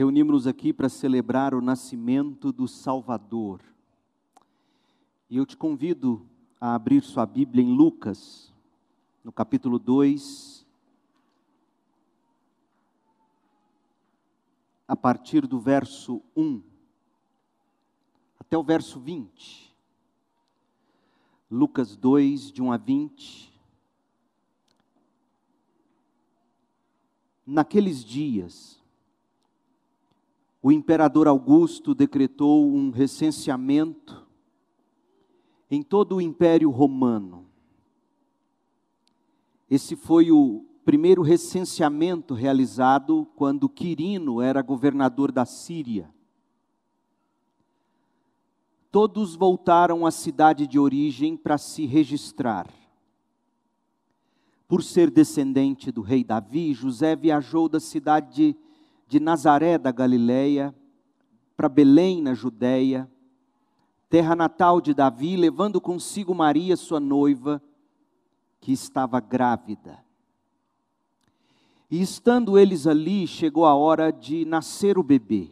reunimos-nos aqui para celebrar o nascimento do Salvador. E eu te convido a abrir sua Bíblia em Lucas, no capítulo 2, a partir do verso 1 até o verso 20. Lucas 2, de 1 a 20. Naqueles dias, o imperador Augusto decretou um recenseamento em todo o Império Romano. Esse foi o primeiro recenseamento realizado quando Quirino era governador da Síria. Todos voltaram à cidade de origem para se registrar. Por ser descendente do rei Davi, José viajou da cidade de de Nazaré da Galileia para Belém, na Judéia, terra natal de Davi, levando consigo Maria, sua noiva, que estava grávida. E estando eles ali, chegou a hora de nascer o bebê.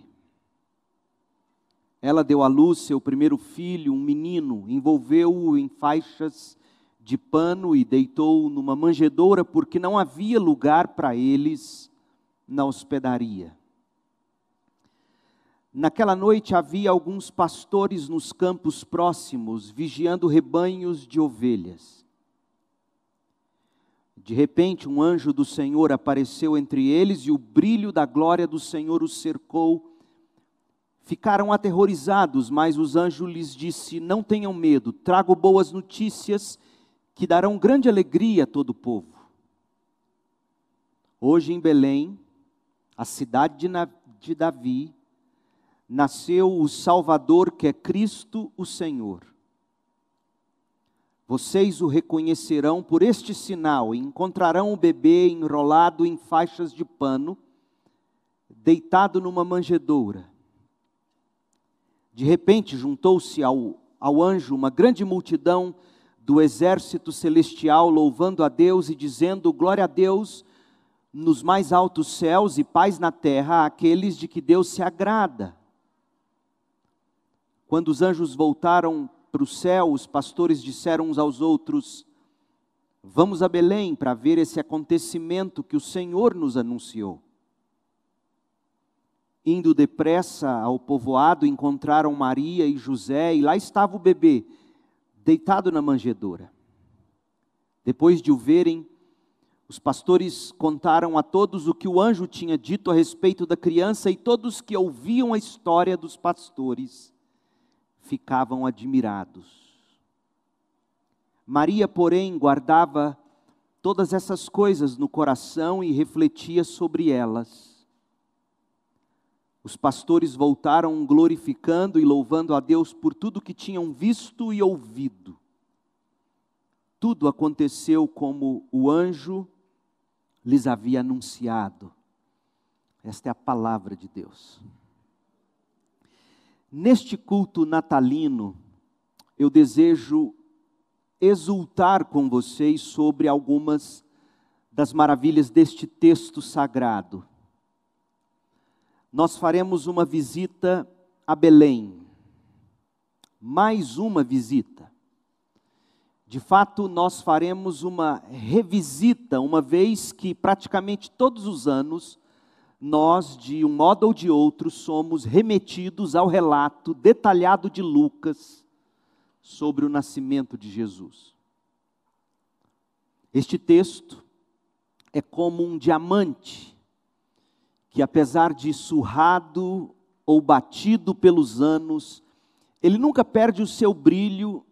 Ela deu à luz seu primeiro filho, um menino, envolveu-o em faixas de pano e deitou-o numa manjedoura, porque não havia lugar para eles na hospedaria. Naquela noite havia alguns pastores nos campos próximos, vigiando rebanhos de ovelhas. De repente, um anjo do Senhor apareceu entre eles e o brilho da glória do Senhor os cercou. Ficaram aterrorizados, mas os anjos lhes disse: Não tenham medo, trago boas notícias que darão grande alegria a todo o povo. Hoje em Belém, a cidade de Davi, nasceu o Salvador que é Cristo o Senhor. Vocês o reconhecerão por este sinal e encontrarão o bebê enrolado em faixas de pano, deitado numa manjedoura. De repente juntou-se ao, ao anjo uma grande multidão do exército celestial, louvando a Deus e dizendo: Glória a Deus nos mais altos céus e paz na terra àqueles de que Deus se agrada. Quando os anjos voltaram para o céu, os pastores disseram uns aos outros: Vamos a Belém para ver esse acontecimento que o Senhor nos anunciou. Indo depressa ao povoado, encontraram Maria e José, e lá estava o bebê, deitado na manjedoura. Depois de o verem, os pastores contaram a todos o que o anjo tinha dito a respeito da criança, e todos que ouviam a história dos pastores ficavam admirados. Maria, porém, guardava todas essas coisas no coração e refletia sobre elas. Os pastores voltaram glorificando e louvando a Deus por tudo que tinham visto e ouvido. Tudo aconteceu como o anjo lhes havia anunciado. Esta é a palavra de Deus. Neste culto natalino, eu desejo exultar com vocês sobre algumas das maravilhas deste texto sagrado. Nós faremos uma visita a Belém, mais uma visita. De fato, nós faremos uma revisita, uma vez que praticamente todos os anos nós, de um modo ou de outro, somos remetidos ao relato detalhado de Lucas sobre o nascimento de Jesus. Este texto é como um diamante que, apesar de surrado ou batido pelos anos, ele nunca perde o seu brilho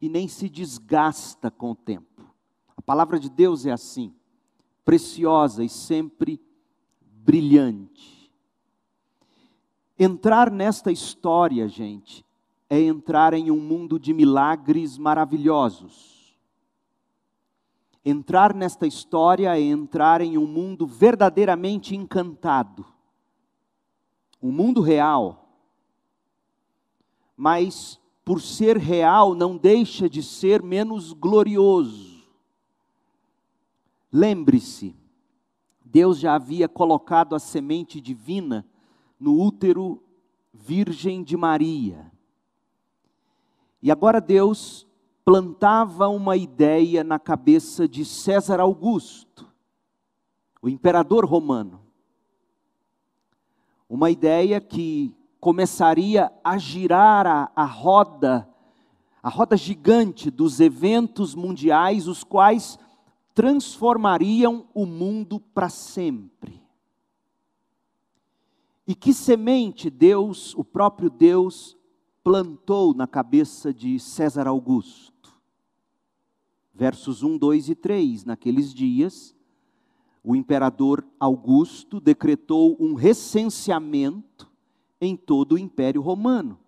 e nem se desgasta com o tempo. A palavra de Deus é assim, preciosa e sempre brilhante. Entrar nesta história, gente, é entrar em um mundo de milagres maravilhosos. Entrar nesta história é entrar em um mundo verdadeiramente encantado. Um mundo real. Mas por ser real, não deixa de ser menos glorioso. Lembre-se, Deus já havia colocado a semente divina no útero virgem de Maria. E agora Deus plantava uma ideia na cabeça de César Augusto, o imperador romano. Uma ideia que começaria a girar a, a roda, a roda gigante dos eventos mundiais, os quais transformariam o mundo para sempre. E que semente Deus, o próprio Deus, plantou na cabeça de César Augusto? Versos 1, 2 e 3. Naqueles dias, o imperador Augusto decretou um recenseamento em todo o Império Romano.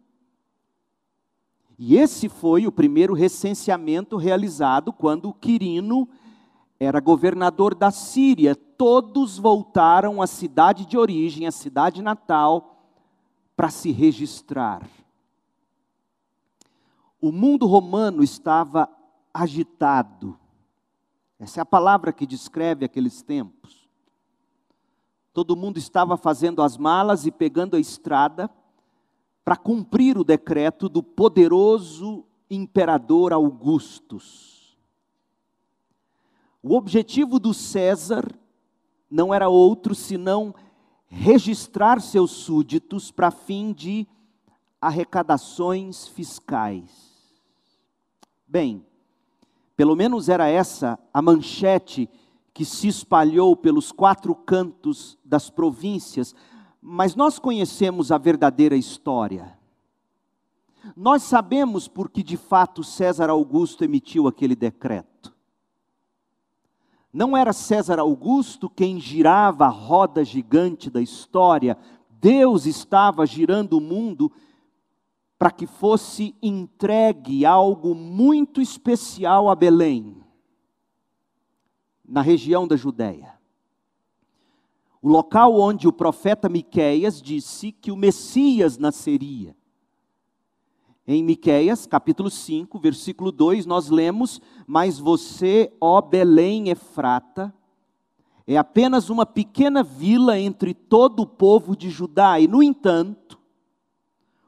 E esse foi o primeiro recenseamento realizado quando Quirino era governador da Síria. Todos voltaram à cidade de origem, à cidade natal, para se registrar. O mundo romano estava agitado. Essa é a palavra que descreve aqueles tempos. Todo mundo estava fazendo as malas e pegando a estrada para cumprir o decreto do poderoso imperador Augustus. O objetivo do César não era outro senão registrar seus súditos para fim de arrecadações fiscais. Bem, pelo menos era essa a manchete que se espalhou pelos quatro cantos das províncias, mas nós conhecemos a verdadeira história. Nós sabemos porque de fato César Augusto emitiu aquele decreto. Não era César Augusto quem girava a roda gigante da história, Deus estava girando o mundo para que fosse entregue algo muito especial a Belém, na região da Judéia. O local onde o profeta Miqueias disse que o Messias nasceria. Em Miqueias, capítulo 5, versículo 2, nós lemos: "Mas você, ó Belém Efrata, é apenas uma pequena vila entre todo o povo de Judá, e no entanto,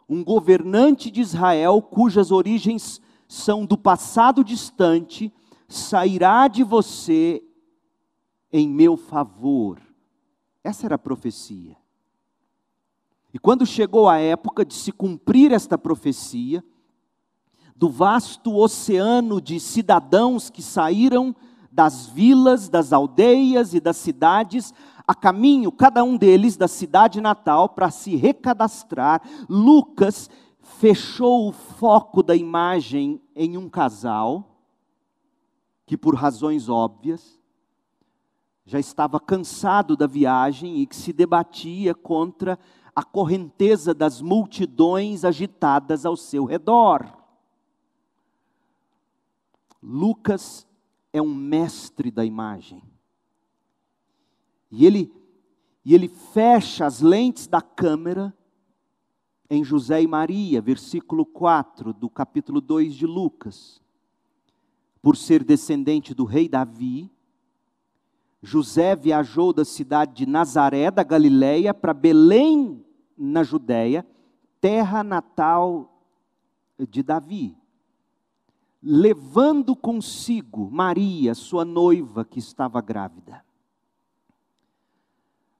um governante de Israel, cujas origens são do passado distante, sairá de você em meu favor. Essa era a profecia. E quando chegou a época de se cumprir esta profecia, do vasto oceano de cidadãos que saíram das vilas, das aldeias e das cidades, a caminho, cada um deles, da cidade natal para se recadastrar, Lucas fechou o foco da imagem em um casal que, por razões óbvias, já estava cansado da viagem e que se debatia contra a correnteza das multidões agitadas ao seu redor. Lucas é um mestre da imagem. E ele, e ele fecha as lentes da câmera em José e Maria, versículo 4 do capítulo 2 de Lucas. Por ser descendente do rei Davi, José viajou da cidade de Nazaré, da Galileia, para Belém, na Judéia, terra natal de Davi, levando consigo Maria, sua noiva, que estava grávida.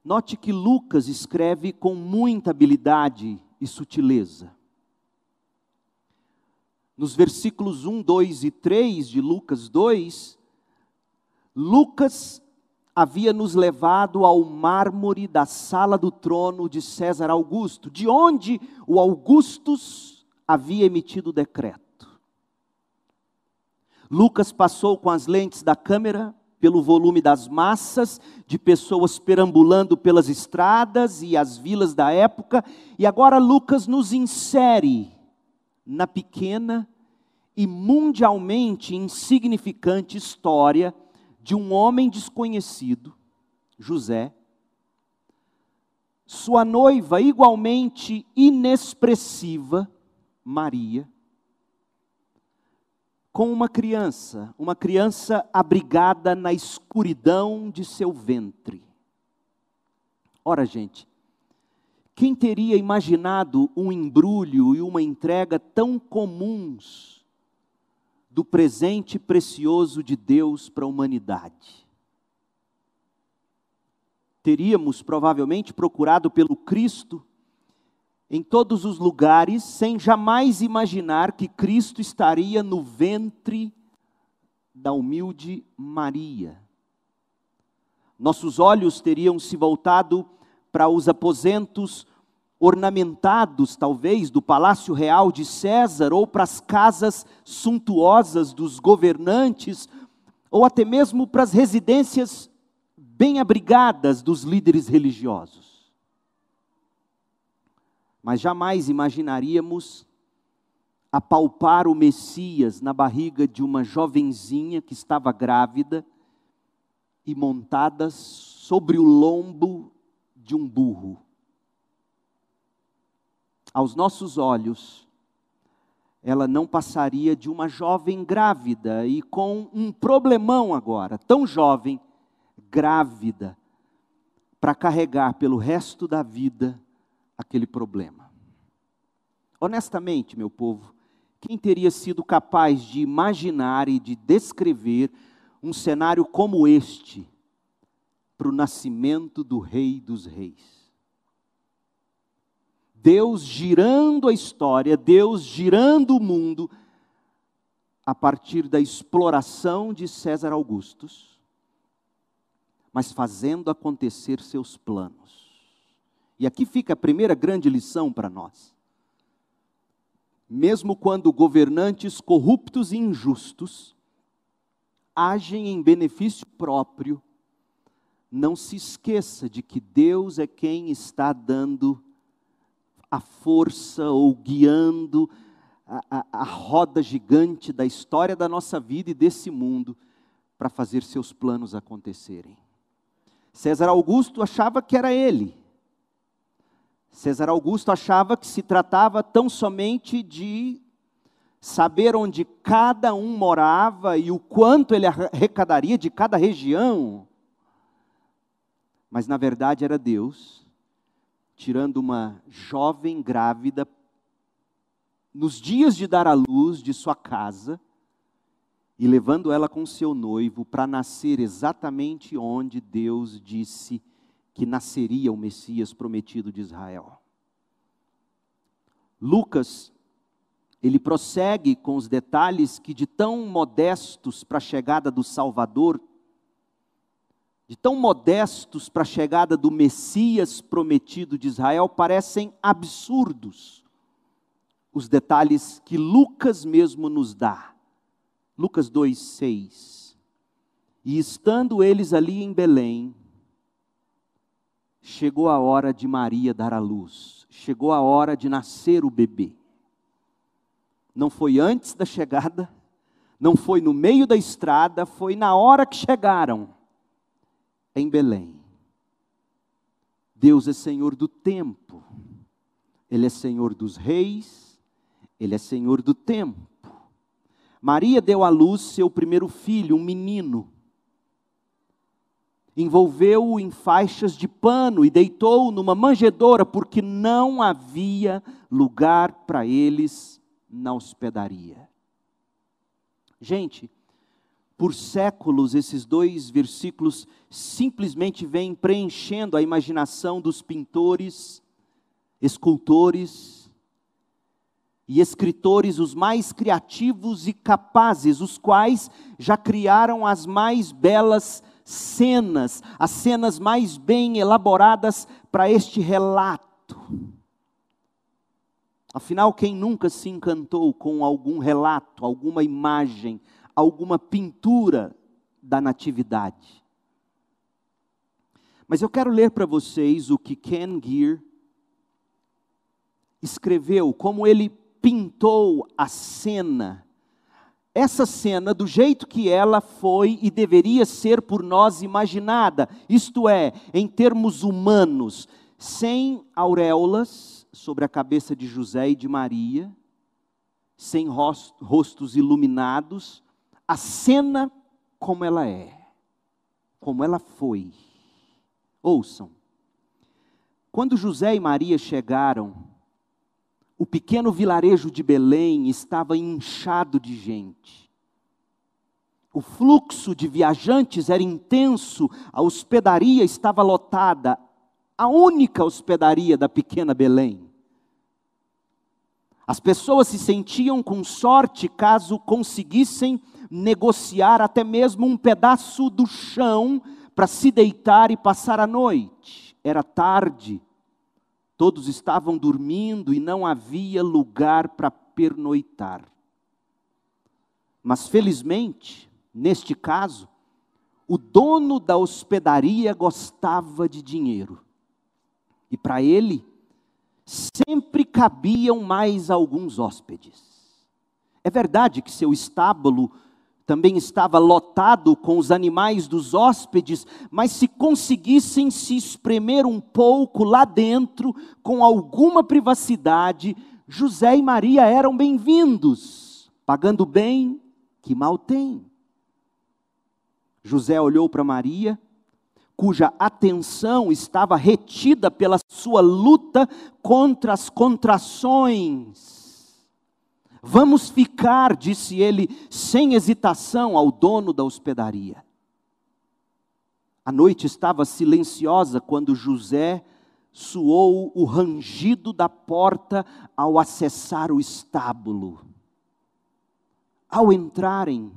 Note que Lucas escreve com muita habilidade e sutileza. Nos versículos 1, 2 e 3 de Lucas 2, Lucas havia nos levado ao mármore da sala do trono de César Augusto, de onde o Augustus havia emitido o decreto. Lucas passou com as lentes da câmera pelo volume das massas de pessoas perambulando pelas estradas e as vilas da época, e agora Lucas nos insere na pequena e mundialmente insignificante história de um homem desconhecido, José, sua noiva igualmente inexpressiva, Maria, com uma criança, uma criança abrigada na escuridão de seu ventre. Ora, gente, Quem teria imaginado um embrulho e uma entrega tão comuns do presente precioso de Deus para a humanidade? Teríamos provavelmente procurado pelo Cristo em todos os lugares, sem jamais imaginar que Cristo estaria no ventre da humilde Maria. Nossos olhos teriam se voltado para os aposentos ornamentados, talvez, do palácio real de César, ou para as casas suntuosas dos governantes, ou até mesmo para as residências bem abrigadas dos líderes religiosos. Mas jamais imaginaríamos apalpar o Messias na barriga de uma jovenzinha que estava grávida e montada sobre o lombo de um burro. Aos nossos olhos, ela não passaria de uma jovem grávida e com um problemão agora, tão jovem, grávida, para carregar pelo resto da vida aquele problema. Honestamente, meu povo, quem teria sido capaz de imaginar e de descrever um cenário como este para o nascimento do Rei dos Reis? Deus girando a história, Deus girando o mundo a partir da exploração de César Augustus, mas fazendo acontecer seus planos. E aqui fica a primeira grande lição para nós mesmo quando governantes corruptos e injustos agem em benefício próprio, não se esqueça de que Deus é quem está dando a força ou guiando a, a, a roda gigante da história da nossa vida e desse mundo para fazer seus planos acontecerem. César Augusto achava que era ele, César Augusto achava que se tratava tão somente de saber onde cada um morava e o quanto ele arrecadaria de cada região. Mas na verdade era Deus tirando uma jovem grávida nos dias de dar à luz de sua casa e levando ela com seu noivo para nascer exatamente onde Deus disse que nasceria o Messias prometido de Israel. Lucas, ele prossegue com os detalhes que, de tão modestos para a chegada do Salvador, de tão modestos para a chegada do Messias prometido de Israel, parecem absurdos. Os detalhes que Lucas mesmo nos dá. Lucas 2,6. E estando eles ali em Belém, chegou a hora de Maria dar à luz, chegou a hora de nascer o bebê. Não foi antes da chegada, não foi no meio da estrada, foi na hora que chegaram em Belém. Deus é Senhor do tempo, Ele é Senhor dos reis, Ele é Senhor do tempo. Maria deu à luz seu primeiro filho, um menino envolveu-o em faixas de pano e deitou-o numa manjedoura, porque não havia lugar para eles na hospedaria. Gente, por séculos esses dois versículos simplesmente vêm preenchendo a imaginação dos pintores, escultores e escritores os mais criativos e capazes, os quais já criaram as mais belas cenas, as cenas mais bem elaboradas para este relato. Afinal, quem nunca se encantou com algum relato, alguma imagem, alguma pintura da natividade? Mas eu quero ler para vocês o que Ken Gear escreveu, como ele pintou a cena essa cena do jeito que ela foi e deveria ser por nós imaginada, isto é, em termos humanos, sem auréolas sobre a cabeça de José e de Maria, sem rostos iluminados, a cena como ela é, como ela foi. Ouçam. Quando José e Maria chegaram, o pequeno vilarejo de Belém estava inchado de gente. O fluxo de viajantes era intenso, a hospedaria estava lotada, a única hospedaria da pequena Belém. As pessoas se sentiam com sorte caso conseguissem negociar até mesmo um pedaço do chão para se deitar e passar a noite. Era tarde, todos estavam dormindo e não havia lugar para pernoitar. Mas felizmente, neste caso, o dono da hospedaria gostava de dinheiro. E para ele, sempre cabiam mais alguns hóspedes. É verdade que seu estábulo também estava lotado com os animais dos hóspedes, mas se conseguissem se espremer um pouco lá dentro, com alguma privacidade, José e Maria eram bem-vindos, pagando bem, que mal tem. José olhou para Maria, cuja atenção estava retida pela sua luta contra as contrações Vamos ficar, disse ele, sem hesitação ao dono da hospedaria. A noite estava silenciosa quando José soou o rangido da porta ao acessar o estábulo. Ao entrarem,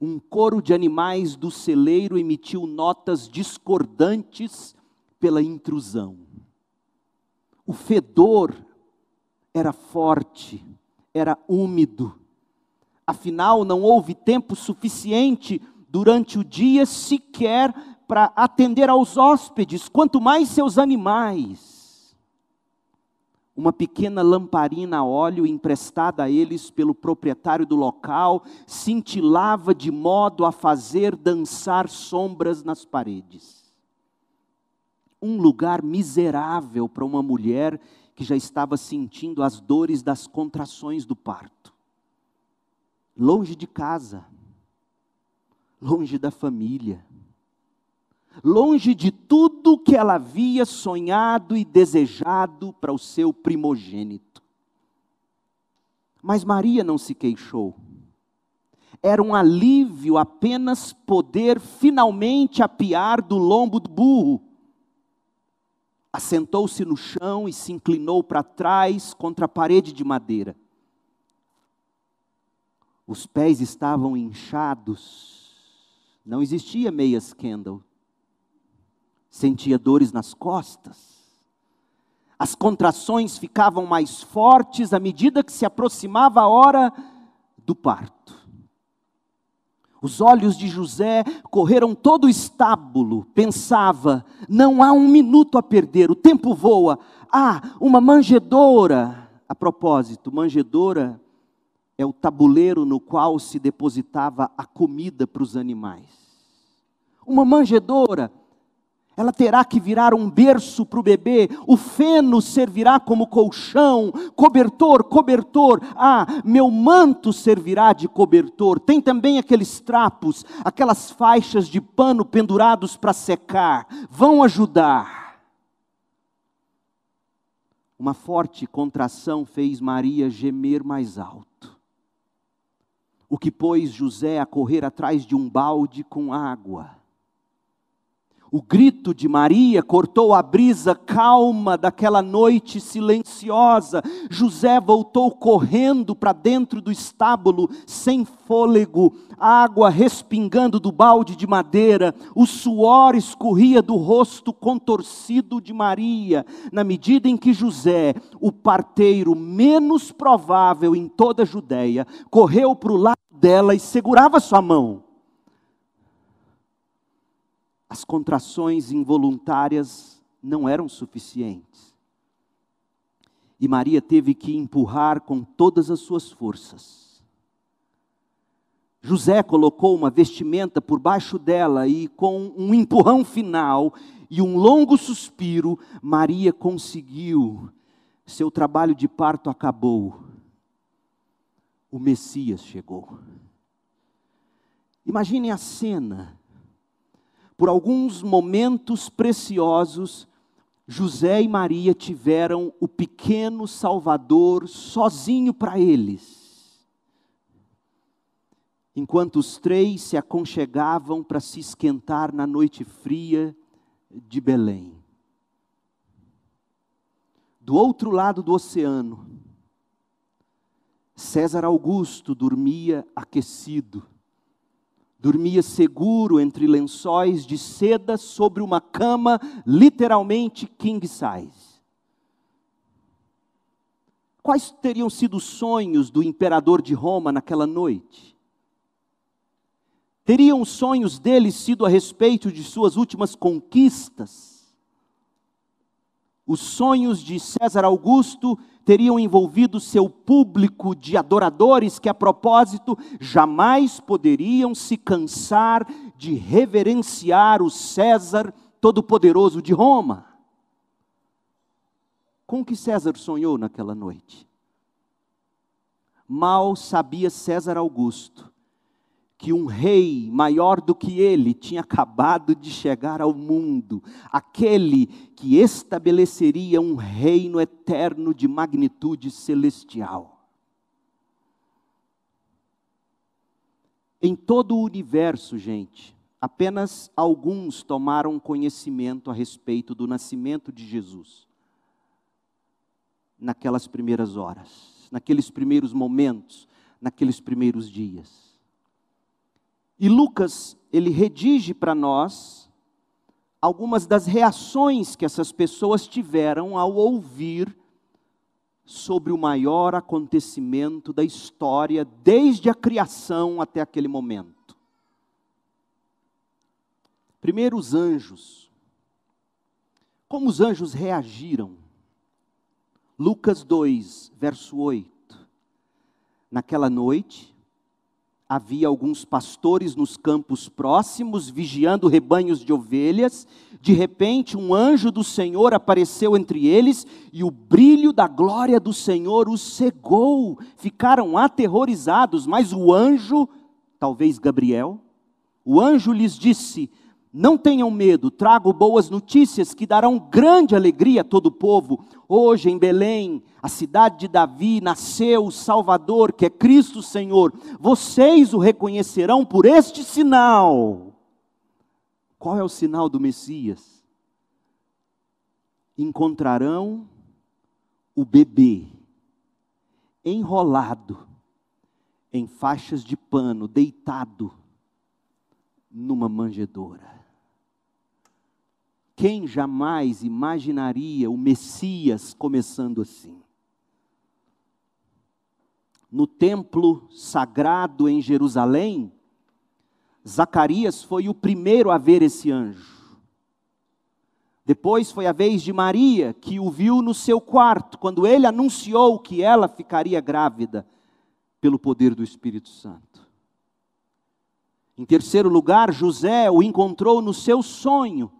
um coro de animais do celeiro emitiu notas discordantes pela intrusão. O fedor era forte era úmido. Afinal, não houve tempo suficiente durante o dia sequer para atender aos hóspedes, quanto mais seus animais. Uma pequena lamparina a óleo emprestada a eles pelo proprietário do local cintilava de modo a fazer dançar sombras nas paredes. Um lugar miserável para uma mulher que já estava sentindo as dores das contrações do parto. Longe de casa, longe da família, longe de tudo que ela havia sonhado e desejado para o seu primogênito. Mas Maria não se queixou. Era um alívio apenas poder finalmente apiar do lombo do burro assentou-se no chão e se inclinou para trás contra a parede de madeira. Os pés estavam inchados, não existia meias Kendall. Sentia dores nas costas. As contrações ficavam mais fortes à medida que se aproximava a hora do parto. Os olhos de José correram todo o estábulo, pensava: não há um minuto a perder, o tempo voa. Ah, uma manjedoura. A propósito, manjedoura é o tabuleiro no qual se depositava a comida para os animais. Uma manjedoura ela terá que virar um berço para o bebê, o feno servirá como colchão, cobertor, cobertor. Ah, meu manto servirá de cobertor. Tem também aqueles trapos, aquelas faixas de pano pendurados para secar, vão ajudar. Uma forte contração fez Maria gemer mais alto, o que pôs José a correr atrás de um balde com água o grito de Maria cortou a brisa calma daquela noite silenciosa. José voltou correndo para dentro do estábulo, sem fôlego, água respingando do balde de madeira, o suor escorria do rosto contorcido de Maria, na medida em que José, o parteiro menos provável em toda a Judéia, correu para o lado dela e segurava sua mão as contrações involuntárias não eram suficientes. E Maria teve que empurrar com todas as suas forças. José colocou uma vestimenta por baixo dela e, com um empurrão final e um longo suspiro, Maria conseguiu. Seu trabalho de parto acabou. O Messias chegou. Imagine a cena por alguns momentos preciosos, José e Maria tiveram o pequeno Salvador sozinho para eles. Enquanto os três se aconchegavam para se esquentar na noite fria de Belém. Do outro lado do oceano, César Augusto dormia aquecido dormia seguro entre lençóis de seda sobre uma cama literalmente king size. Quais teriam sido os sonhos do imperador de Roma naquela noite? Teriam os sonhos dele sido a respeito de suas últimas conquistas? Os sonhos de César Augusto teriam envolvido seu público de adoradores que, a propósito, jamais poderiam se cansar de reverenciar o César Todo-Poderoso de Roma. Com que César sonhou naquela noite? Mal sabia César Augusto que um rei maior do que ele tinha acabado de chegar ao mundo, aquele que estabeleceria um reino eterno de magnitude celestial. Em todo o universo, gente, apenas alguns tomaram conhecimento a respeito do nascimento de Jesus. Naquelas primeiras horas, naqueles primeiros momentos, naqueles primeiros dias. E Lucas, ele redige para nós algumas das reações que essas pessoas tiveram ao ouvir sobre o maior acontecimento da história, desde a criação até aquele momento. Primeiro, os anjos. Como os anjos reagiram? Lucas 2, verso 8. Naquela noite, havia alguns pastores nos campos próximos, vigiando rebanhos de ovelhas. De repente, um anjo do Senhor apareceu entre eles e o brilho da glória do Senhor os cegou. Ficaram aterrorizados, mas o anjo, talvez Gabriel, o anjo lhes disse: não tenham medo, trago boas notícias que darão grande alegria a todo o povo. Hoje em Belém, a cidade de Davi, nasceu o Salvador, que é Cristo Senhor. Vocês o reconhecerão por este sinal. Qual é o sinal do Messias? Encontrarão o bebê enrolado em faixas de pano, deitado numa manjedoura. Quem jamais imaginaria o Messias começando assim? No templo sagrado em Jerusalém, Zacarias foi o primeiro a ver esse anjo. Depois foi a vez de Maria, que o viu no seu quarto, quando ele anunciou que ela ficaria grávida pelo poder do Espírito Santo. Em terceiro lugar, José o encontrou no seu sonho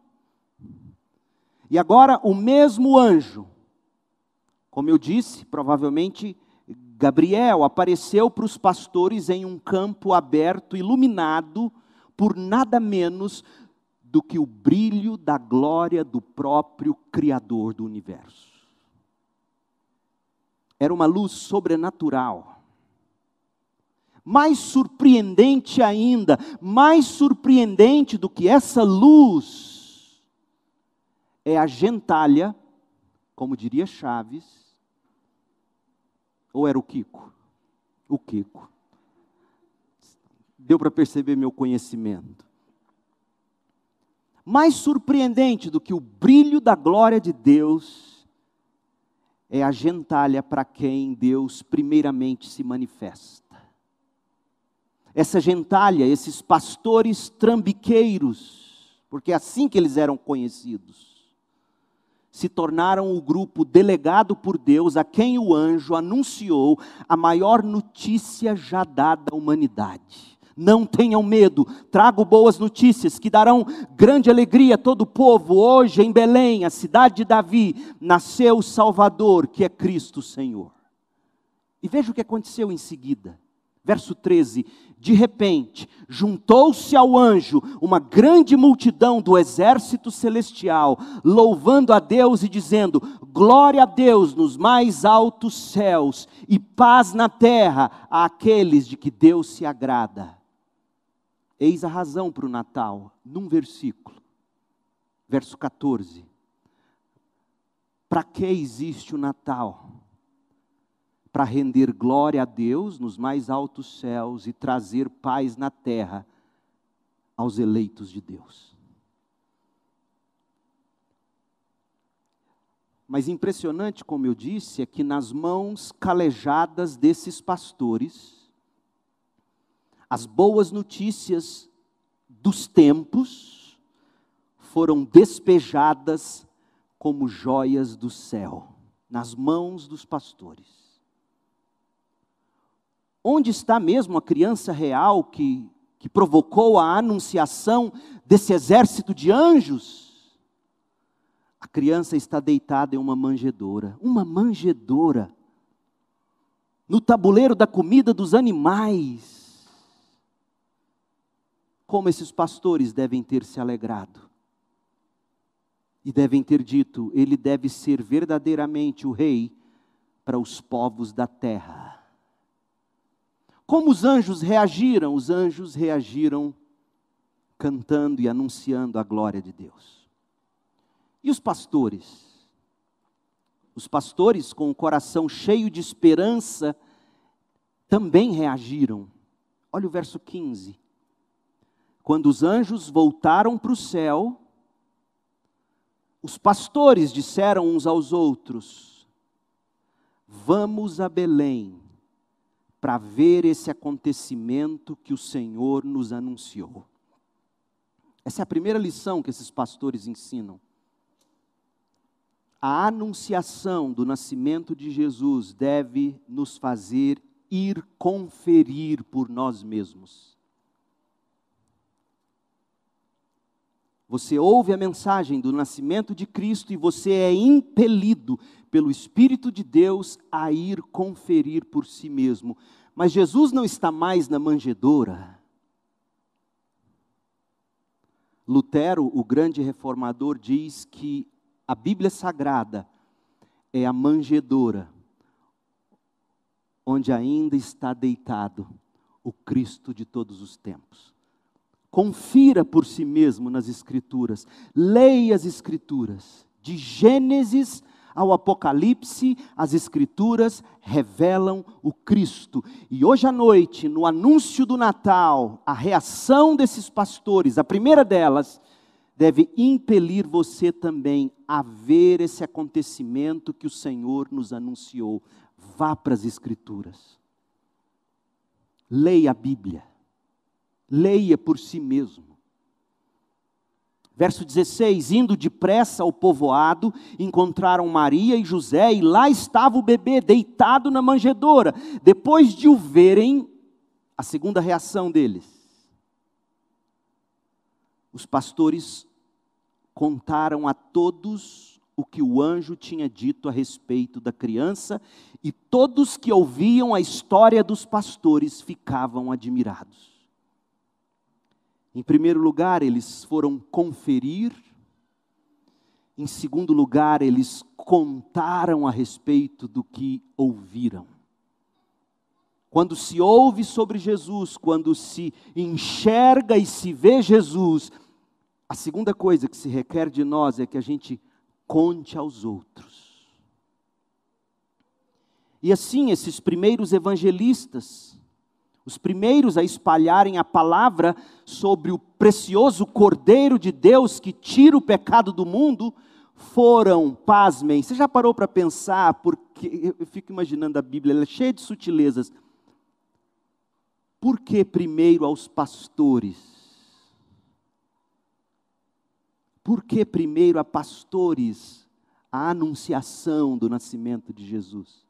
e agora o mesmo anjo, como eu disse, provavelmente Gabriel apareceu para os pastores em um campo aberto, iluminado por nada menos do que o brilho da glória do próprio Criador do universo. Era uma luz sobrenatural. Mais surpreendente ainda, mais surpreendente do que essa luz, é a gentalha, como diria Chaves, ou era o Kiko? O Kiko. Deu para perceber meu conhecimento. Mais surpreendente do que o brilho da glória de Deus é a gentalha para quem Deus primeiramente se manifesta. Essa gentalha, esses pastores trambiqueiros, porque é assim que eles eram conhecidos se tornaram o grupo delegado por Deus a quem o anjo anunciou a maior notícia já dada à humanidade. Não tenham medo, trago boas notícias que darão grande alegria a todo o povo. Hoje em Belém, a cidade de Davi, nasceu o Salvador, que é Cristo Senhor. E veja o que aconteceu em seguida. Verso 13: De repente, juntou-se ao anjo uma grande multidão do exército celestial, louvando a Deus e dizendo: Glória a Deus nos mais altos céus e paz na terra àqueles de que Deus se agrada. Eis a razão para o Natal, num versículo, verso 14. Para que existe o Natal? Para render glória a Deus nos mais altos céus e trazer paz na terra aos eleitos de Deus. Mas impressionante, como eu disse, é que nas mãos calejadas desses pastores, as boas notícias dos tempos foram despejadas como joias do céu, nas mãos dos pastores. Onde está mesmo a criança real que, que provocou a anunciação desse exército de anjos? A criança está deitada em uma manjedoura, uma manjedoura, no tabuleiro da comida dos animais. Como esses pastores devem ter se alegrado e devem ter dito: Ele deve ser verdadeiramente o Rei para os povos da terra. Como os anjos reagiram? Os anjos reagiram cantando e anunciando a glória de Deus. E os pastores? Os pastores, com o coração cheio de esperança, também reagiram. Olha o verso 15. Quando os anjos voltaram para o céu, os pastores disseram uns aos outros: Vamos a Belém para ver esse acontecimento que o Senhor nos anunciou. Essa é a primeira lição que esses pastores ensinam. A anunciação do nascimento de Jesus deve nos fazer ir conferir por nós mesmos. Você ouve a mensagem do nascimento de Cristo e você é impelido pelo Espírito de Deus a ir conferir por si mesmo. Mas Jesus não está mais na manjedoura. Lutero, o grande reformador, diz que a Bíblia Sagrada é a manjedoura onde ainda está deitado o Cristo de todos os tempos. Confira por si mesmo nas Escrituras, leia as Escrituras, de Gênesis ao Apocalipse, as Escrituras revelam o Cristo. E hoje à noite, no anúncio do Natal, a reação desses pastores, a primeira delas, deve impelir você também a ver esse acontecimento que o Senhor nos anunciou. Vá para as Escrituras. Leia a Bíblia. Leia por si mesmo. Verso 16: Indo depressa ao povoado, encontraram Maria e José, e lá estava o bebê deitado na manjedoura. Depois de o verem, a segunda reação deles. Os pastores contaram a todos o que o anjo tinha dito a respeito da criança, e todos que ouviam a história dos pastores ficavam admirados. Em primeiro lugar, eles foram conferir. Em segundo lugar, eles contaram a respeito do que ouviram. Quando se ouve sobre Jesus, quando se enxerga e se vê Jesus, a segunda coisa que se requer de nós é que a gente conte aos outros. E assim, esses primeiros evangelistas, os primeiros a espalharem a palavra sobre o precioso Cordeiro de Deus que tira o pecado do mundo foram, pasmem, você já parou para pensar, porque eu fico imaginando a Bíblia, ela é cheia de sutilezas. Por que primeiro aos pastores? Por que primeiro a pastores a anunciação do nascimento de Jesus?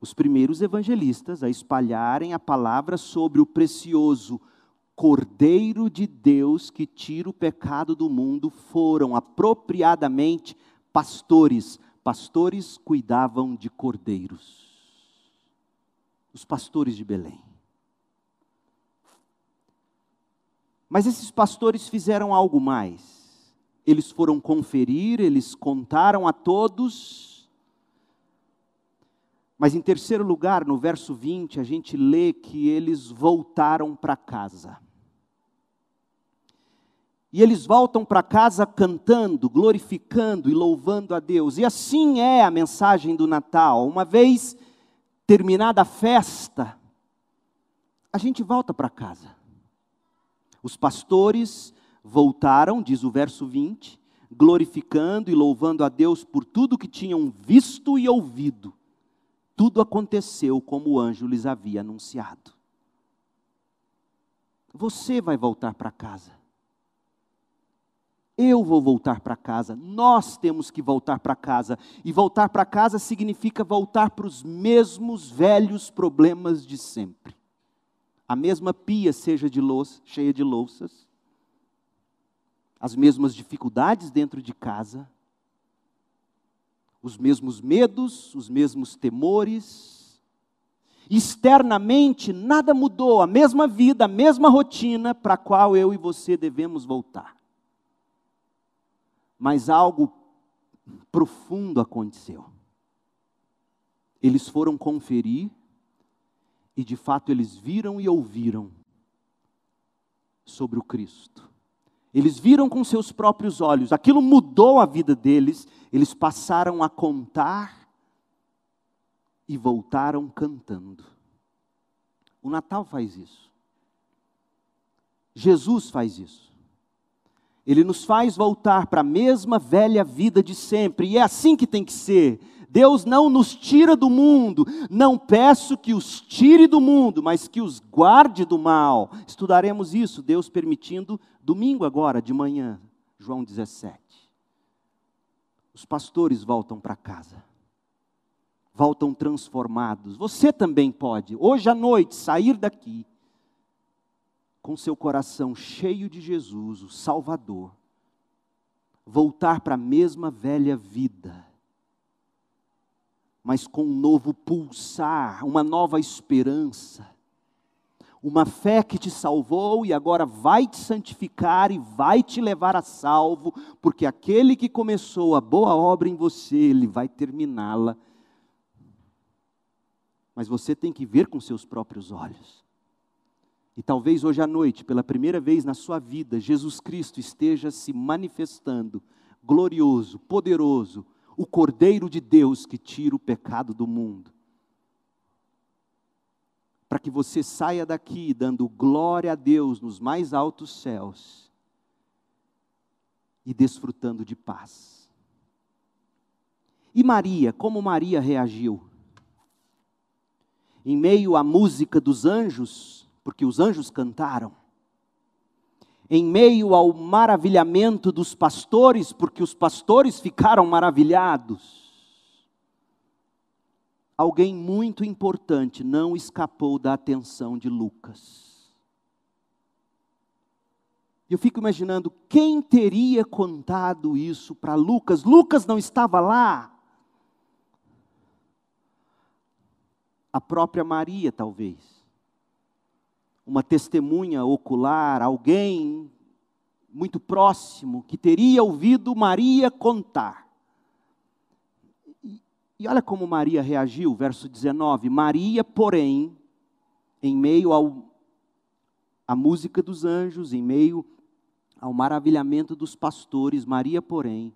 Os primeiros evangelistas a espalharem a palavra sobre o precioso Cordeiro de Deus que tira o pecado do mundo foram apropriadamente pastores. Pastores cuidavam de cordeiros. Os pastores de Belém. Mas esses pastores fizeram algo mais. Eles foram conferir, eles contaram a todos. Mas em terceiro lugar, no verso 20, a gente lê que eles voltaram para casa. E eles voltam para casa cantando, glorificando e louvando a Deus. E assim é a mensagem do Natal. Uma vez terminada a festa, a gente volta para casa. Os pastores voltaram, diz o verso 20, glorificando e louvando a Deus por tudo que tinham visto e ouvido. Tudo aconteceu como o anjo lhes havia anunciado. Você vai voltar para casa. Eu vou voltar para casa. Nós temos que voltar para casa. E voltar para casa significa voltar para os mesmos velhos problemas de sempre a mesma pia seja de louça, cheia de louças, as mesmas dificuldades dentro de casa, os mesmos medos, os mesmos temores. Externamente nada mudou, a mesma vida, a mesma rotina para a qual eu e você devemos voltar. Mas algo profundo aconteceu. Eles foram conferir e de fato eles viram e ouviram sobre o Cristo. Eles viram com seus próprios olhos, aquilo mudou a vida deles, eles passaram a contar e voltaram cantando. O Natal faz isso. Jesus faz isso. Ele nos faz voltar para a mesma velha vida de sempre, e é assim que tem que ser. Deus não nos tira do mundo, não peço que os tire do mundo, mas que os guarde do mal. Estudaremos isso, Deus permitindo, domingo agora, de manhã, João 17. Os pastores voltam para casa, voltam transformados. Você também pode, hoje à noite, sair daqui com seu coração cheio de Jesus, o Salvador, voltar para a mesma velha vida mas com um novo pulsar, uma nova esperança. Uma fé que te salvou e agora vai te santificar e vai te levar a salvo, porque aquele que começou a boa obra em você, ele vai terminá-la. Mas você tem que ver com seus próprios olhos. E talvez hoje à noite, pela primeira vez na sua vida, Jesus Cristo esteja se manifestando, glorioso, poderoso, o Cordeiro de Deus que tira o pecado do mundo. Para que você saia daqui dando glória a Deus nos mais altos céus e desfrutando de paz. E Maria, como Maria reagiu? Em meio à música dos anjos, porque os anjos cantaram, em meio ao maravilhamento dos pastores, porque os pastores ficaram maravilhados. Alguém muito importante não escapou da atenção de Lucas. Eu fico imaginando quem teria contado isso para Lucas. Lucas não estava lá. A própria Maria, talvez uma testemunha ocular, alguém muito próximo que teria ouvido Maria contar. E, olha como Maria reagiu, verso 19: Maria, porém, em meio ao a música dos anjos, em meio ao maravilhamento dos pastores, Maria, porém,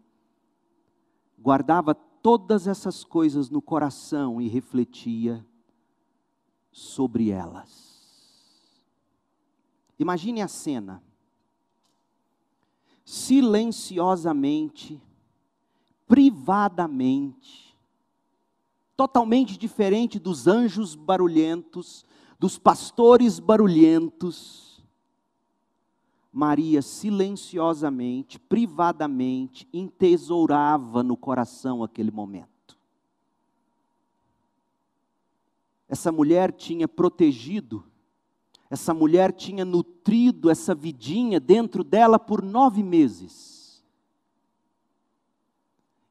guardava todas essas coisas no coração e refletia sobre elas. Imagine a cena. Silenciosamente, privadamente, totalmente diferente dos anjos barulhentos, dos pastores barulhentos. Maria silenciosamente, privadamente, entesourava no coração aquele momento. Essa mulher tinha protegido essa mulher tinha nutrido essa vidinha dentro dela por nove meses.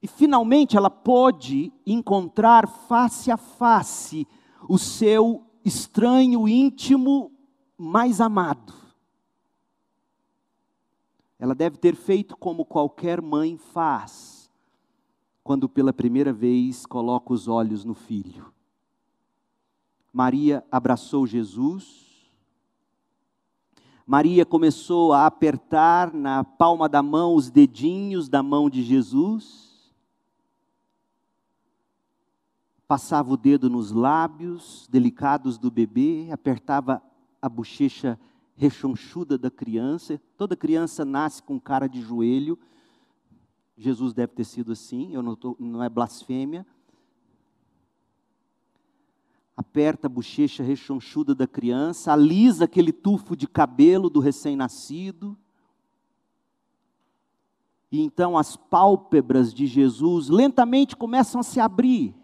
E finalmente ela pôde encontrar face a face o seu estranho, íntimo, mais amado. Ela deve ter feito como qualquer mãe faz, quando pela primeira vez coloca os olhos no filho. Maria abraçou Jesus. Maria começou a apertar na palma da mão os dedinhos da mão de Jesus. Passava o dedo nos lábios delicados do bebê, apertava a bochecha rechonchuda da criança. Toda criança nasce com cara de joelho. Jesus deve ter sido assim, eu não, tô, não é blasfêmia aperta a bochecha rechonchuda da criança, alisa aquele tufo de cabelo do recém-nascido. E então as pálpebras de Jesus lentamente começam a se abrir.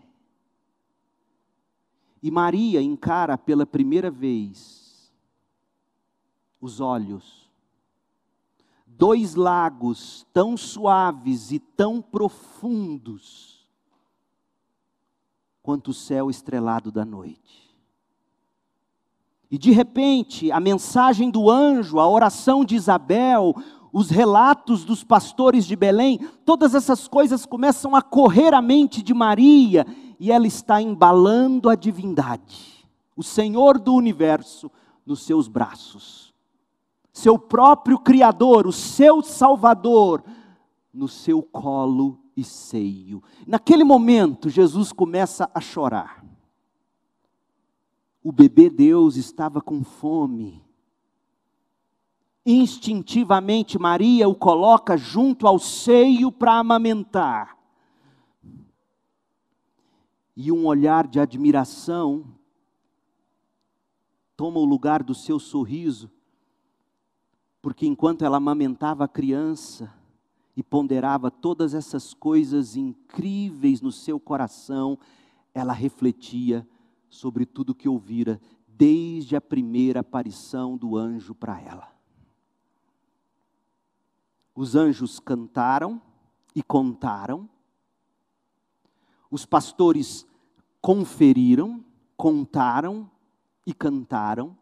E Maria encara pela primeira vez os olhos. Dois lagos tão suaves e tão profundos quanto o céu estrelado da noite. E de repente, a mensagem do anjo, a oração de Isabel, os relatos dos pastores de Belém, todas essas coisas começam a correr à mente de Maria e ela está embalando a divindade, o Senhor do universo, nos seus braços, seu próprio Criador, o seu Salvador, no seu colo e seio. Naquele momento, Jesus começa a chorar. O bebê Deus estava com fome. Instintivamente, Maria o coloca junto ao seio para amamentar. E um olhar de admiração toma o lugar do seu sorriso, porque enquanto ela amamentava a criança, e ponderava todas essas coisas incríveis no seu coração, ela refletia sobre tudo que ouvira desde a primeira aparição do anjo para ela. Os anjos cantaram e contaram, os pastores conferiram, contaram e cantaram.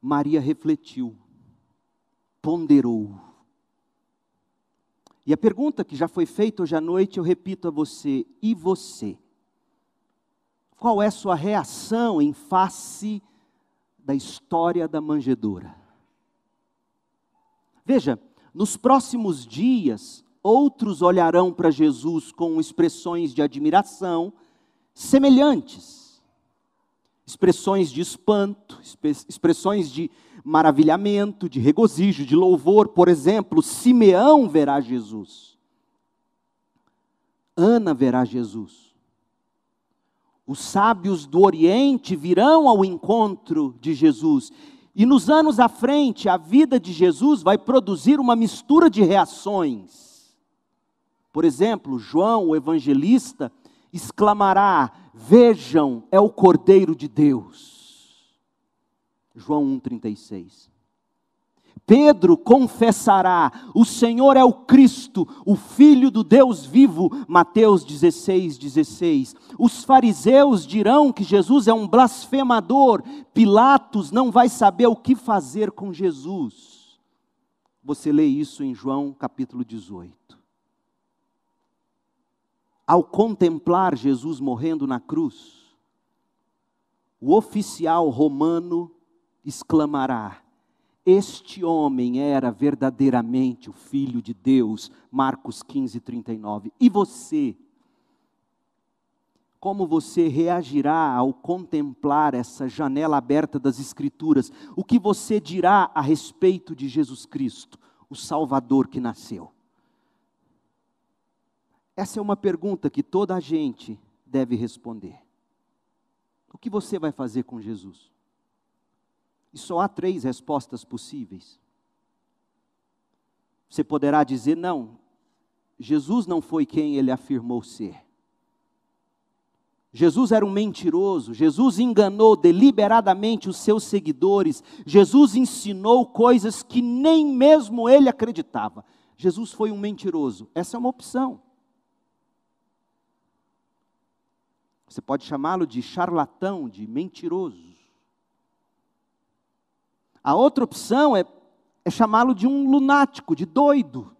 Maria refletiu, ponderou e a pergunta que já foi feita hoje à noite, eu repito a você: e você? Qual é sua reação em face da história da manjedoura? Veja, nos próximos dias, outros olharão para Jesus com expressões de admiração semelhantes expressões de espanto, expressões de maravilhamento, de regozijo, de louvor. Por exemplo, Simeão verá Jesus. Ana verá Jesus. Os sábios do Oriente virão ao encontro de Jesus. E nos anos à frente, a vida de Jesus vai produzir uma mistura de reações. Por exemplo, João, o evangelista, exclamará: Vejam, é o Cordeiro de Deus. João 1,36. Pedro confessará: O Senhor é o Cristo, o Filho do Deus vivo. Mateus 16, 16. Os fariseus dirão que Jesus é um blasfemador. Pilatos não vai saber o que fazer com Jesus. Você lê isso em João capítulo 18 ao contemplar Jesus morrendo na cruz, o oficial romano exclamará: Este homem era verdadeiramente o Filho de Deus. Marcos 15, 39. E você? Como você reagirá ao contemplar essa janela aberta das Escrituras? O que você dirá a respeito de Jesus Cristo, o Salvador que nasceu? Essa é uma pergunta que toda a gente deve responder. O que você vai fazer com Jesus? E só há três respostas possíveis. Você poderá dizer: não, Jesus não foi quem ele afirmou ser. Jesus era um mentiroso, Jesus enganou deliberadamente os seus seguidores, Jesus ensinou coisas que nem mesmo ele acreditava. Jesus foi um mentiroso. Essa é uma opção. Você pode chamá-lo de charlatão, de mentiroso. A outra opção é, é chamá-lo de um lunático, de doido.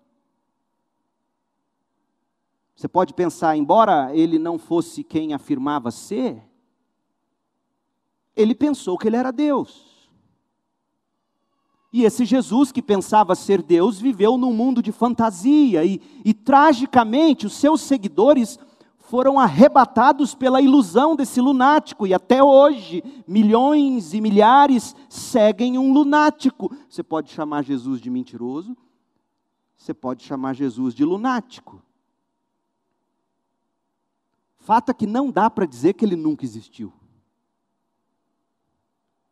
Você pode pensar, embora ele não fosse quem afirmava ser, ele pensou que ele era Deus. E esse Jesus que pensava ser Deus viveu num mundo de fantasia e, e tragicamente os seus seguidores foram arrebatados pela ilusão desse lunático, e até hoje, milhões e milhares seguem um lunático. Você pode chamar Jesus de mentiroso, você pode chamar Jesus de lunático. Fato é que não dá para dizer que ele nunca existiu.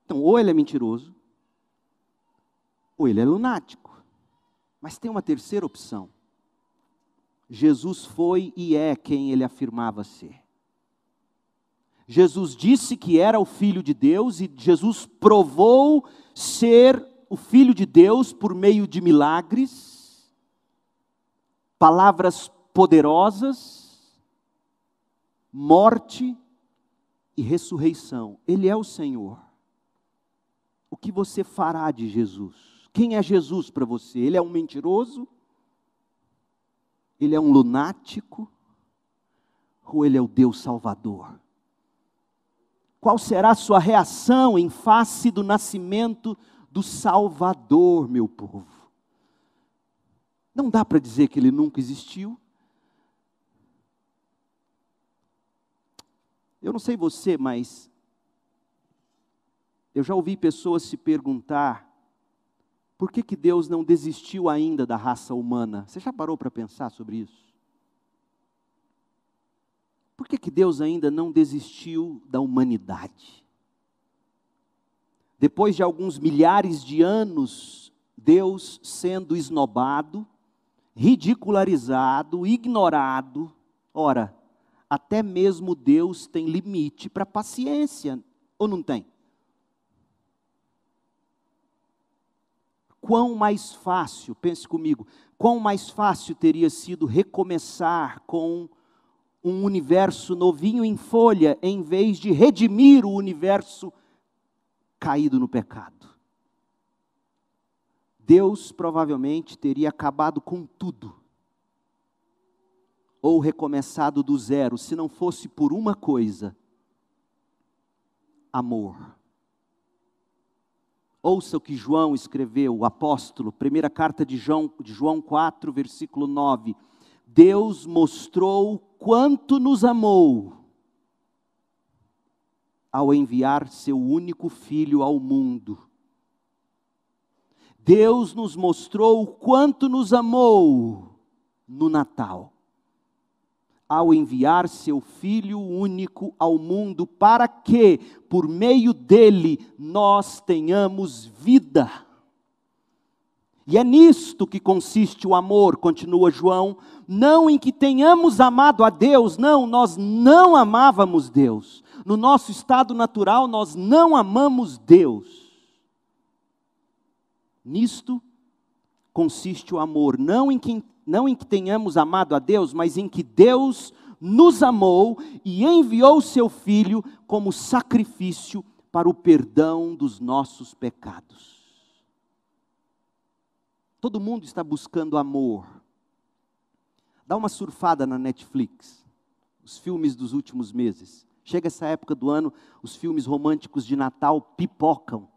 Então, ou ele é mentiroso, ou ele é lunático. Mas tem uma terceira opção. Jesus foi e é quem ele afirmava ser. Jesus disse que era o Filho de Deus e Jesus provou ser o Filho de Deus por meio de milagres, palavras poderosas, morte e ressurreição. Ele é o Senhor. O que você fará de Jesus? Quem é Jesus para você? Ele é um mentiroso? Ele é um lunático? Ou ele é o Deus Salvador? Qual será a sua reação em face do nascimento do Salvador, meu povo? Não dá para dizer que ele nunca existiu. Eu não sei você, mas eu já ouvi pessoas se perguntar por que, que Deus não desistiu ainda da raça humana? Você já parou para pensar sobre isso? Por que, que Deus ainda não desistiu da humanidade? Depois de alguns milhares de anos, Deus sendo esnobado, ridicularizado, ignorado, ora, até mesmo Deus tem limite para paciência, ou não tem? Quão mais fácil, pense comigo, quão mais fácil teria sido recomeçar com um universo novinho em folha, em vez de redimir o universo caído no pecado. Deus provavelmente teria acabado com tudo, ou recomeçado do zero, se não fosse por uma coisa: amor. Ouça o que João escreveu, o apóstolo, primeira carta de João, de João 4, versículo 9. Deus mostrou quanto nos amou ao enviar seu único filho ao mundo. Deus nos mostrou quanto nos amou no Natal ao enviar seu Filho único ao mundo, para que, por meio dele, nós tenhamos vida. E é nisto que consiste o amor, continua João, não em que tenhamos amado a Deus, não, nós não amávamos Deus. No nosso estado natural, nós não amamos Deus. Nisto consiste o amor, não em que não em que tenhamos amado a Deus, mas em que Deus nos amou e enviou seu Filho como sacrifício para o perdão dos nossos pecados. Todo mundo está buscando amor. Dá uma surfada na Netflix, os filmes dos últimos meses. Chega essa época do ano, os filmes românticos de Natal pipocam.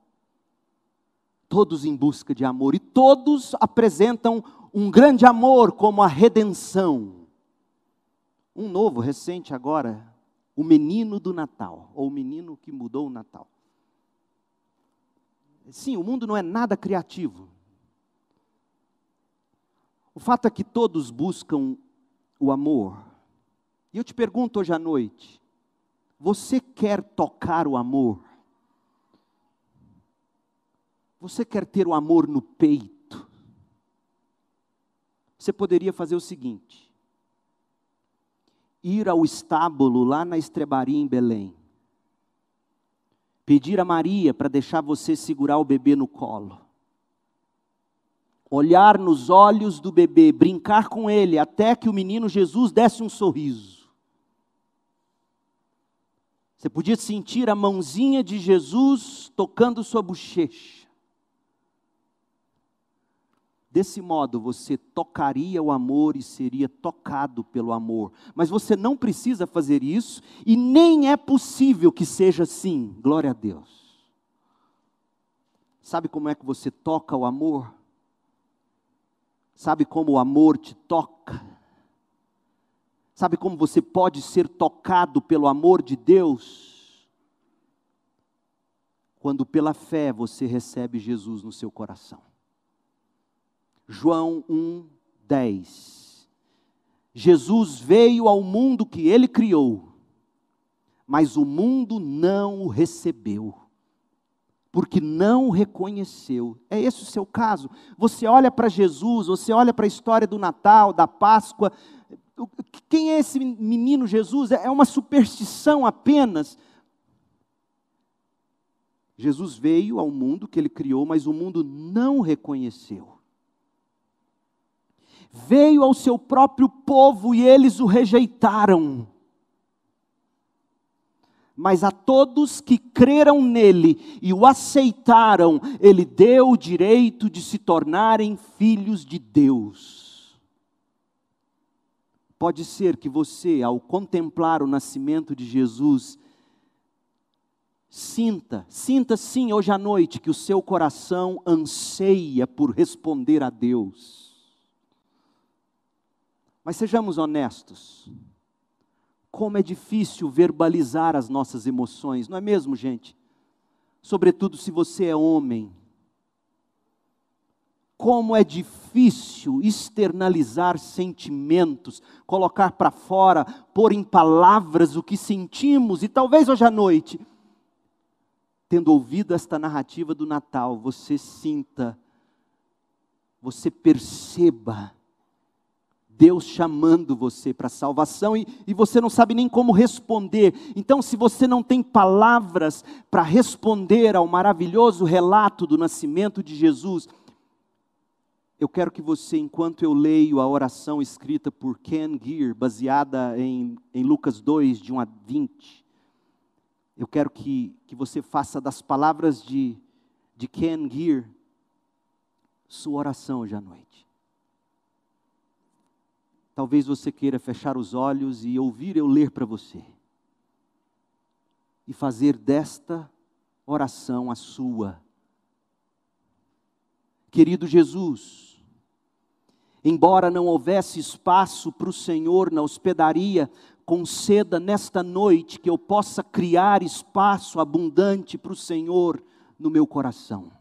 Todos em busca de amor e todos apresentam um grande amor como a redenção. Um novo, recente agora, o menino do Natal, ou o menino que mudou o Natal. Sim, o mundo não é nada criativo. O fato é que todos buscam o amor. E eu te pergunto hoje à noite: você quer tocar o amor? Você quer ter o amor no peito? Você poderia fazer o seguinte: ir ao estábulo lá na estrebaria em Belém, pedir a Maria para deixar você segurar o bebê no colo, olhar nos olhos do bebê, brincar com ele até que o menino Jesus desse um sorriso. Você podia sentir a mãozinha de Jesus tocando sua bochecha. Desse modo, você tocaria o amor e seria tocado pelo amor. Mas você não precisa fazer isso e nem é possível que seja assim. Glória a Deus. Sabe como é que você toca o amor? Sabe como o amor te toca? Sabe como você pode ser tocado pelo amor de Deus? Quando pela fé você recebe Jesus no seu coração. João 1, 10. Jesus veio ao mundo que ele criou, mas o mundo não o recebeu, porque não o reconheceu. É esse o seu caso. Você olha para Jesus, você olha para a história do Natal, da Páscoa. Quem é esse menino Jesus? É uma superstição apenas. Jesus veio ao mundo que ele criou, mas o mundo não o reconheceu veio ao seu próprio povo e eles o rejeitaram. Mas a todos que creram nele e o aceitaram, ele deu o direito de se tornarem filhos de Deus. Pode ser que você, ao contemplar o nascimento de Jesus, sinta, sinta sim hoje à noite que o seu coração anseia por responder a Deus mas sejamos honestos. Como é difícil verbalizar as nossas emoções, não é mesmo, gente? Sobretudo se você é homem. Como é difícil externalizar sentimentos, colocar para fora, pôr em palavras o que sentimos, e talvez hoje à noite, tendo ouvido esta narrativa do Natal, você sinta, você perceba Deus chamando você para salvação e, e você não sabe nem como responder. Então, se você não tem palavras para responder ao maravilhoso relato do nascimento de Jesus, eu quero que você, enquanto eu leio a oração escrita por Ken Gear, baseada em, em Lucas 2, de 1 a 20, eu quero que, que você faça das palavras de, de Ken Gear sua oração hoje à noite. Talvez você queira fechar os olhos e ouvir eu ler para você. E fazer desta oração a sua. Querido Jesus, embora não houvesse espaço para o Senhor na hospedaria, conceda nesta noite que eu possa criar espaço abundante para o Senhor no meu coração.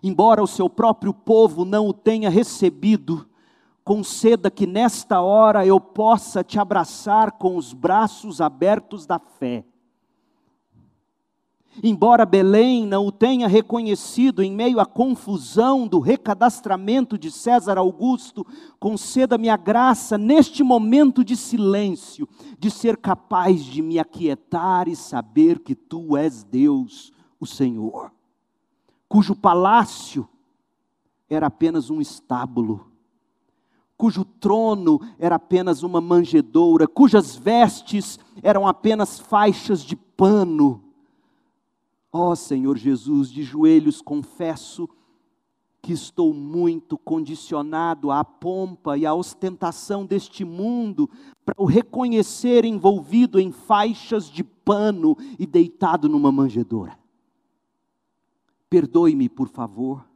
Embora o seu próprio povo não o tenha recebido, conceda que nesta hora eu possa te abraçar com os braços abertos da fé. Embora Belém não o tenha reconhecido em meio à confusão do recadastramento de César Augusto, conceda-me a graça, neste momento de silêncio, de ser capaz de me aquietar e saber que tu és Deus, o Senhor, cujo palácio era apenas um estábulo cujo trono era apenas uma manjedoura, cujas vestes eram apenas faixas de pano. Ó oh, Senhor Jesus, de joelhos confesso que estou muito condicionado à pompa e à ostentação deste mundo para o reconhecer envolvido em faixas de pano e deitado numa manjedoura. Perdoe-me, por favor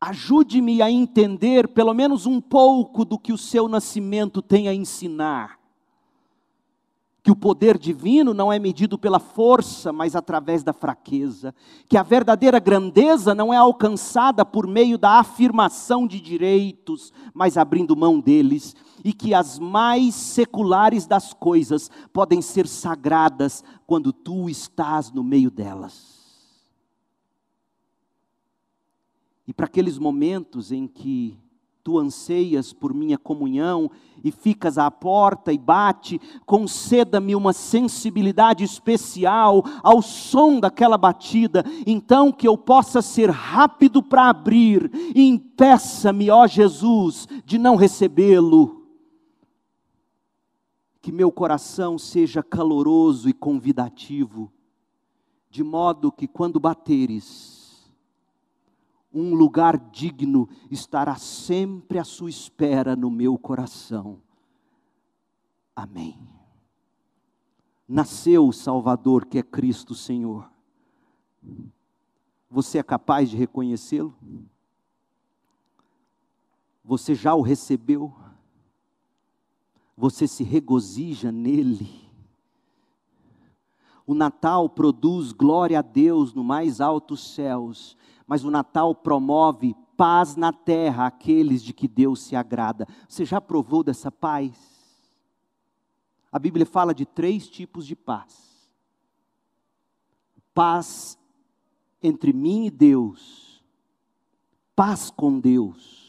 Ajude-me a entender pelo menos um pouco do que o seu nascimento tem a ensinar. Que o poder divino não é medido pela força, mas através da fraqueza. Que a verdadeira grandeza não é alcançada por meio da afirmação de direitos, mas abrindo mão deles. E que as mais seculares das coisas podem ser sagradas quando tu estás no meio delas. E para aqueles momentos em que tu anseias por minha comunhão e ficas à porta e bate, conceda-me uma sensibilidade especial ao som daquela batida, então que eu possa ser rápido para abrir. E impeça-me, ó Jesus, de não recebê-lo. Que meu coração seja caloroso e convidativo, de modo que quando bateres, um lugar digno estará sempre à sua espera no meu coração. Amém. Nasceu o Salvador que é Cristo Senhor. Você é capaz de reconhecê-lo? Você já o recebeu? Você se regozija nele? O Natal produz glória a Deus no mais altos céus, mas o Natal promove paz na terra àqueles de que Deus se agrada. Você já provou dessa paz? A Bíblia fala de três tipos de paz: paz entre mim e Deus, paz com Deus.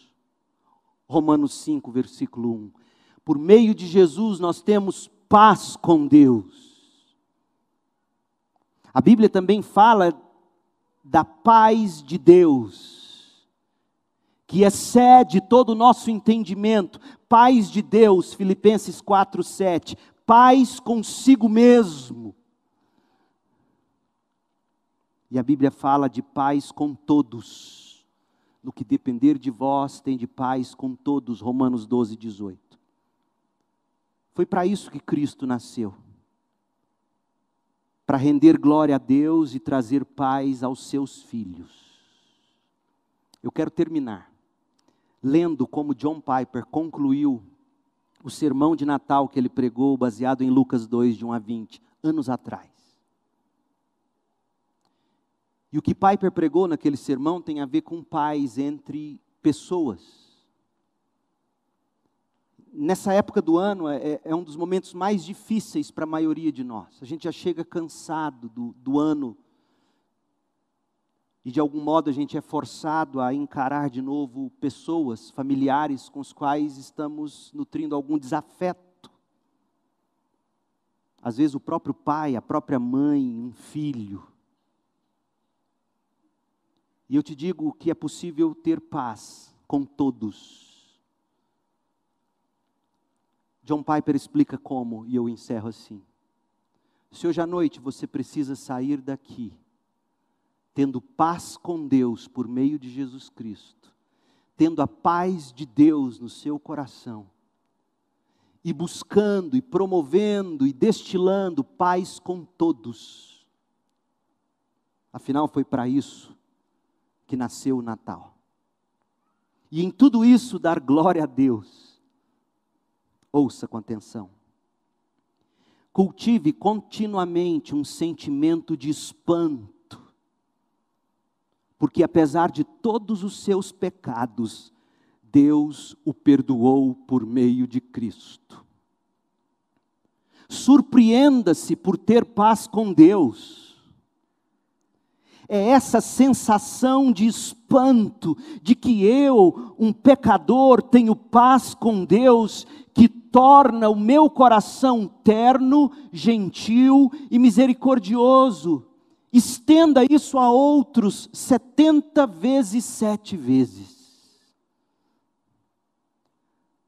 Romanos 5, versículo 1. Por meio de Jesus nós temos paz com Deus. A Bíblia também fala da paz de Deus, que excede todo o nosso entendimento. Paz de Deus, Filipenses 4, 7. Paz consigo mesmo. E a Bíblia fala de paz com todos. No que depender de vós, tem de paz com todos. Romanos 12, 18. Foi para isso que Cristo nasceu para render glória a Deus e trazer paz aos seus filhos. Eu quero terminar lendo como John Piper concluiu o sermão de Natal que ele pregou, baseado em Lucas 2, de 1 a 20, anos atrás. E o que Piper pregou naquele sermão tem a ver com paz entre pessoas nessa época do ano é, é, é, um dos momentos mais difíceis para a maioria de nós. A gente já chega cansado do, do ano. E de algum modo a gente é forçado a encarar de novo pessoas, familiares com os quais estamos nutrindo algum desafeto. Às vezes o próprio pai, a própria mãe, um filho. E eu te digo que é possível ter paz com todos John Piper explica como, e eu encerro assim. Se hoje à noite você precisa sair daqui, tendo paz com Deus por meio de Jesus Cristo, tendo a paz de Deus no seu coração, e buscando, e promovendo, e destilando paz com todos. Afinal, foi para isso que nasceu o Natal. E em tudo isso, dar glória a Deus Ouça com atenção. Cultive continuamente um sentimento de espanto, porque apesar de todos os seus pecados, Deus o perdoou por meio de Cristo. Surpreenda-se por ter paz com Deus. É essa sensação de espanto de que eu, um pecador, tenho paz com Deus, que torna o meu coração terno, gentil e misericordioso. Estenda isso a outros setenta vezes sete vezes.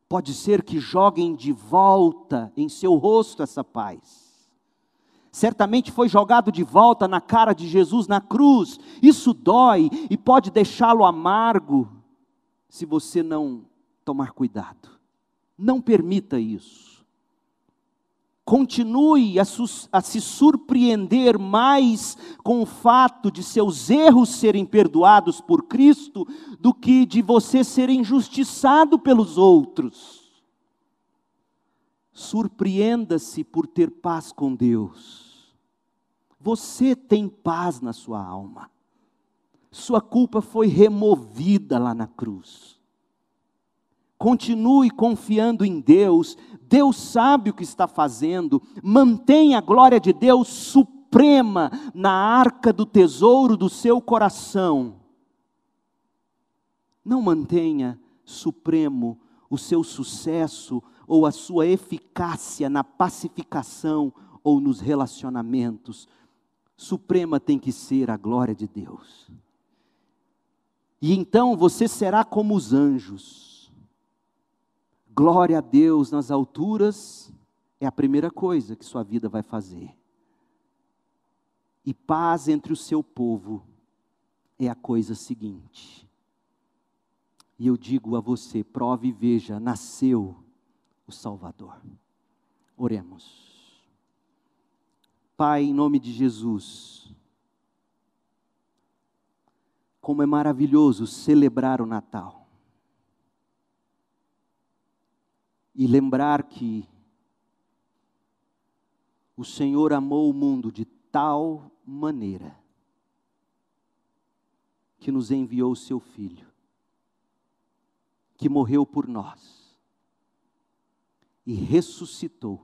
Pode ser que joguem de volta em seu rosto essa paz. Certamente foi jogado de volta na cara de Jesus na cruz. Isso dói e pode deixá-lo amargo se você não tomar cuidado. Não permita isso. Continue a, a, se surpreender mais com o fato de seus erros serem perdoados por Cristo do que de você ser injustiçado pelos outros. Surpreenda-se por ter paz com Deus. Você tem paz na sua alma. Sua culpa foi removida lá na cruz. Continue confiando em Deus, Deus sabe o que está fazendo, mantenha a glória de Deus suprema na arca do tesouro do seu coração. Não mantenha supremo o seu sucesso ou a sua eficácia na pacificação ou nos relacionamentos. Suprema tem que ser a glória de Deus. E então você será como os anjos Glória a Deus nas alturas é a primeira coisa que sua vida vai fazer. E paz entre o seu povo é a coisa seguinte. E eu digo a você: prove e veja, nasceu o Salvador. Oremos. Pai, em nome de Jesus, como é maravilhoso celebrar o Natal e lembrar que o Senhor amou o mundo de tal maneira que nos enviou o seu Filho, que morreu por nós e ressuscitou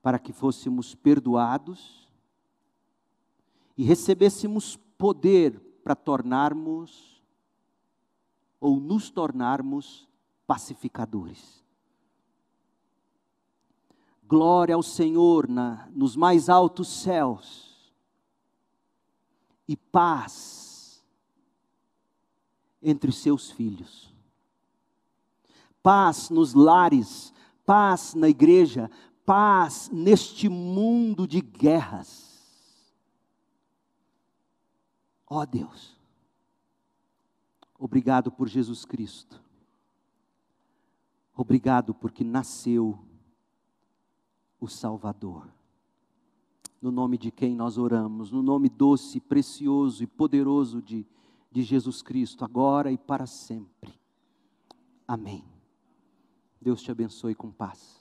para que fôssemos perdoados e recebêssemos poder para tornarmos ou nos tornarmos pacificadores. Glória ao Senhor na, nos mais altos céus e paz entre seus filhos. Paz nos lares, paz na igreja, paz neste mundo de guerras. Ó oh Deus, obrigado por Jesus Cristo. Obrigado porque nasceu o Salvador. No nome de quem nós oramos, no nome doce, precioso e poderoso de, de Jesus Cristo, agora e para sempre. Amém. Deus te abençoe com paz.